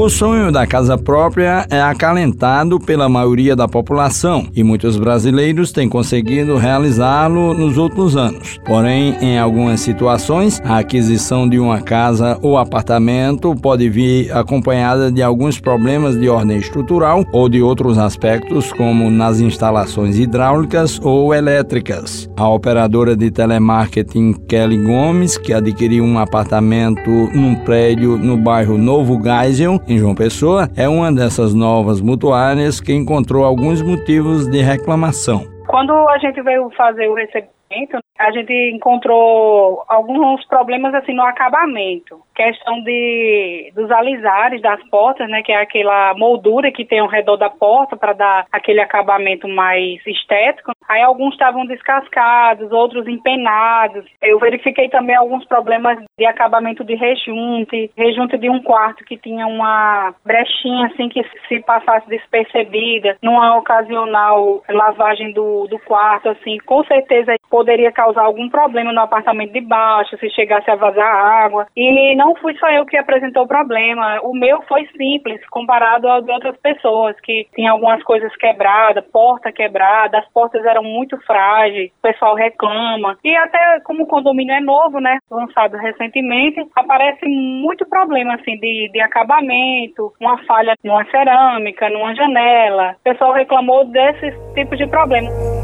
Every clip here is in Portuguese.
O sonho da casa própria é acalentado pela maioria da população e muitos brasileiros têm conseguido realizá-lo nos últimos anos. Porém, em algumas situações, a aquisição de uma casa ou apartamento pode vir acompanhada de alguns problemas de ordem estrutural ou de outros aspectos, como nas instalações hidráulicas ou elétricas. A operadora de telemarketing Kelly Gomes, que adquiriu um apartamento num prédio no bairro Novo Geisel, em João Pessoa, é uma dessas novas mutuárias que encontrou alguns motivos de reclamação. Quando a gente veio fazer o recebimento, a gente encontrou alguns problemas assim no acabamento. Questão de dos alisares das portas, né, que é aquela moldura que tem ao redor da porta para dar aquele acabamento mais estético. Aí alguns estavam descascados, outros empenados. Eu verifiquei também alguns problemas de acabamento de rejunte, rejunte de um quarto que tinha uma brechinha assim que se passasse despercebida, numa ocasional lavagem do, do quarto, assim, com certeza poderia causar algum problema no apartamento de baixo, se chegasse a vazar água. E não fui só eu que apresentou o problema. O meu foi simples, comparado ao de outras pessoas, que tinham algumas coisas quebradas, porta quebrada, as portas eram muito frágeis, o pessoal reclama. E até como o condomínio é novo, né, lançado recentemente, aparece muito problema, assim, de, de acabamento, uma falha numa cerâmica, numa janela. O pessoal reclamou desses tipos de problemas.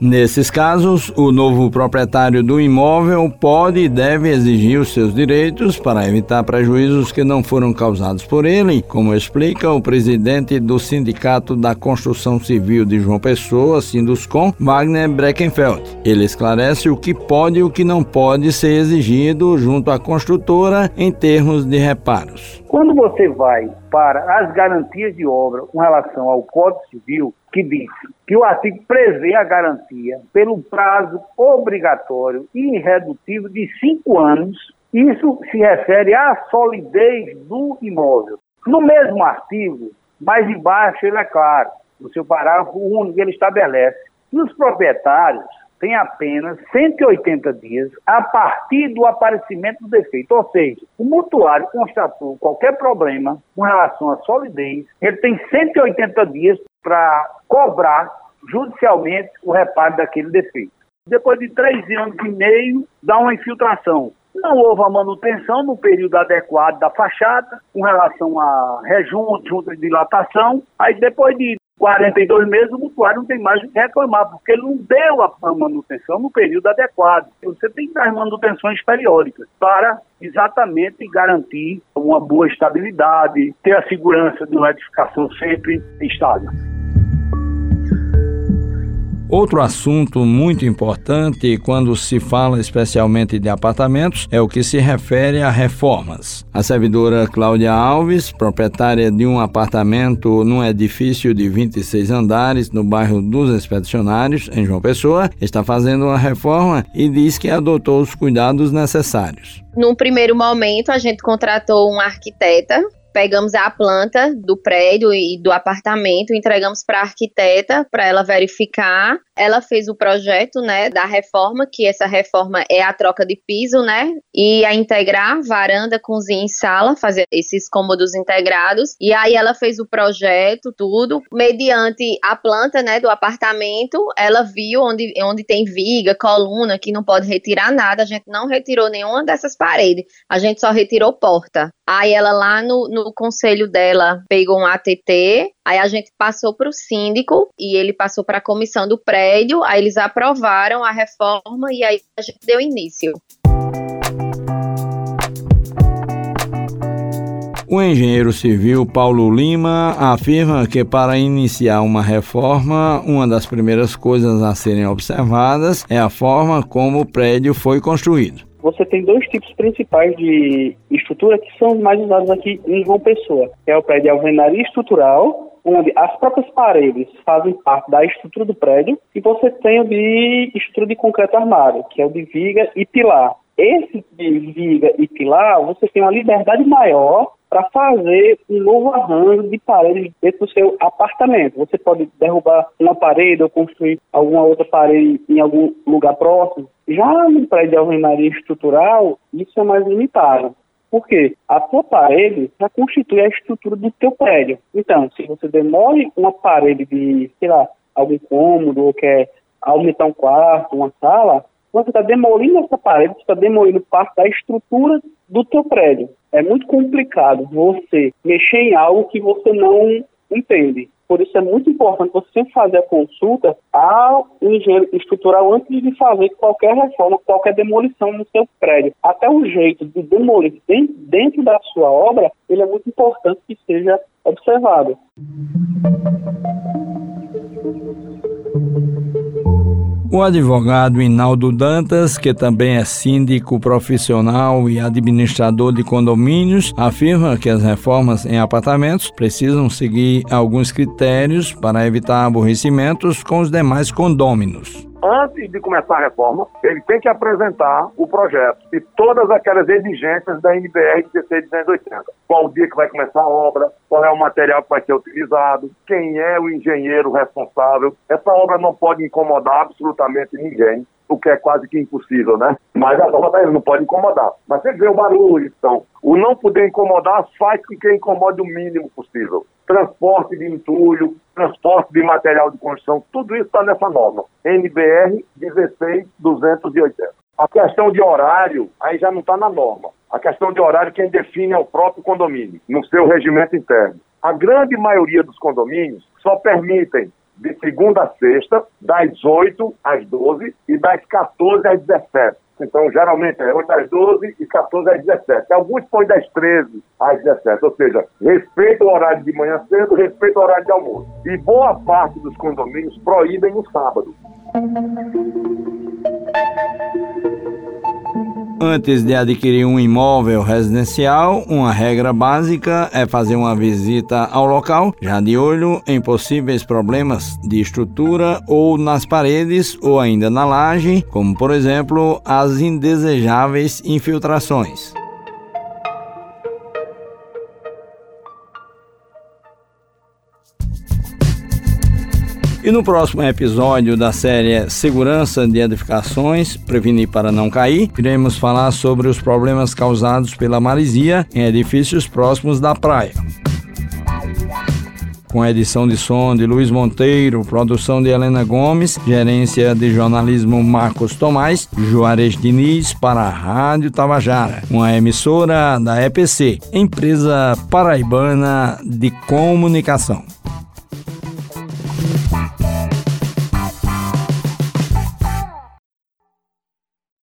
Nesses casos, o novo proprietário do imóvel pode e deve exigir os seus direitos para evitar prejuízos que não foram causados por ele, como explica o presidente do Sindicato da Construção Civil de João Pessoa, Sinduscom, Wagner Breckenfeld. Ele esclarece o que pode e o que não pode ser exigido junto à construtora em termos de reparos. Quando você vai para as garantias de obra com relação ao Código Civil, que diz que o artigo prevê a garantia pelo prazo obrigatório e irredutível de cinco anos. Isso se refere à solidez do imóvel. No mesmo artigo, mais embaixo, ele é claro, no seu parágrafo único, ele estabelece que os proprietários têm apenas 180 dias a partir do aparecimento do defeito. Ou seja, o mutuário constatou qualquer problema com relação à solidez, ele tem 180 dias para cobrar judicialmente o reparo daquele defeito. Depois de três anos e meio, dá uma infiltração. Não houve a manutenção no período adequado da fachada, com relação a rejunte, junta de dilatação. Aí, depois de 42 meses, o mutuário não tem mais o que reclamar, porque ele não deu a manutenção no período adequado. Você tem que dar manutenções periódicas para exatamente garantir uma boa estabilidade, ter a segurança de uma edificação sempre estável. Outro assunto muito importante quando se fala especialmente de apartamentos é o que se refere a reformas. A servidora Cláudia Alves, proprietária de um apartamento num edifício de 26 andares no bairro dos Expedicionários, em João Pessoa, está fazendo uma reforma e diz que adotou os cuidados necessários. Num primeiro momento, a gente contratou um arquiteta pegamos a planta do prédio e do apartamento, entregamos para a arquiteta para ela verificar. Ela fez o projeto, né, da reforma, que essa reforma é a troca de piso, né, e a integrar varanda, cozinha e sala, fazer esses cômodos integrados. E aí ela fez o projeto, tudo, mediante a planta, né, do apartamento. Ela viu onde, onde tem viga, coluna, que não pode retirar nada. A gente não retirou nenhuma dessas paredes. A gente só retirou porta. Aí ela lá no, no conselho dela pegou um ATT, aí a gente passou para o síndico e ele passou para a comissão do prédio, aí eles aprovaram a reforma e aí a gente deu início. O engenheiro civil Paulo Lima afirma que para iniciar uma reforma, uma das primeiras coisas a serem observadas é a forma como o prédio foi construído você tem dois tipos principais de estrutura que são mais usados aqui em João Pessoa. É o prédio de alvenaria estrutural, onde as próprias paredes fazem parte da estrutura do prédio, e você tem o de estrutura de concreto armário, que é o de viga e pilar. Esse viga e pilar, você tem uma liberdade maior para fazer um novo arranjo de paredes dentro do seu apartamento. Você pode derrubar uma parede ou construir alguma outra parede em algum lugar próximo. Já no prédio de alvenaria estrutural, isso é mais limitado. Porque a tua parede já constitui a estrutura do teu prédio. Então, se você demole uma parede de, sei lá, algum cômodo ou quer aumentar um quarto, uma sala, você está demolindo essa parede, você está demolindo parte da estrutura do teu prédio. É muito complicado você mexer em algo que você não entende. Por isso é muito importante você fazer a consulta ao engenheiro estrutural antes de fazer qualquer reforma, qualquer demolição no seu prédio. Até o jeito de demolir dentro da sua obra, ele é muito importante que seja observado. O advogado Inaldo Dantas, que também é síndico profissional e administrador de condomínios, afirma que as reformas em apartamentos precisam seguir alguns critérios para evitar aborrecimentos com os demais condôminos antes de começar a reforma, ele tem que apresentar o projeto e todas aquelas exigências da NBR 1680. Qual dia que vai começar a obra, qual é o material que vai ser utilizado, quem é o engenheiro responsável. Essa obra não pode incomodar absolutamente ninguém o que é quase que impossível, né? Mas a obra não pode incomodar. Mas você vê o barulho, então. O não poder incomodar faz com que incomode o mínimo possível. Transporte de entulho, transporte de material de construção, tudo isso está nessa norma. NBR 16280. A questão de horário, aí já não está na norma. A questão de horário, quem define é o próprio condomínio, no seu regimento interno. A grande maioria dos condomínios só permitem de segunda a sexta, das 8 às 12 e das 14 às 17. Então, geralmente é 8 às 12 e 14 às 17. Alguns põem das 13 às 17, ou seja, respeita o horário de manhã cedo, respeita o horário de almoço. E boa parte dos condomínios proíbem o sábado. Antes de adquirir um imóvel residencial, uma regra básica é fazer uma visita ao local, já de olho em possíveis problemas de estrutura ou nas paredes ou ainda na laje, como por exemplo as indesejáveis infiltrações. E no próximo episódio da série Segurança de Edificações, Prevenir para Não Cair, iremos falar sobre os problemas causados pela marisia em edifícios próximos da praia. Com a edição de som de Luiz Monteiro, produção de Helena Gomes, gerência de jornalismo Marcos Tomás, Juarez Diniz para a Rádio Tabajara, uma emissora da EPC, empresa paraibana de comunicação.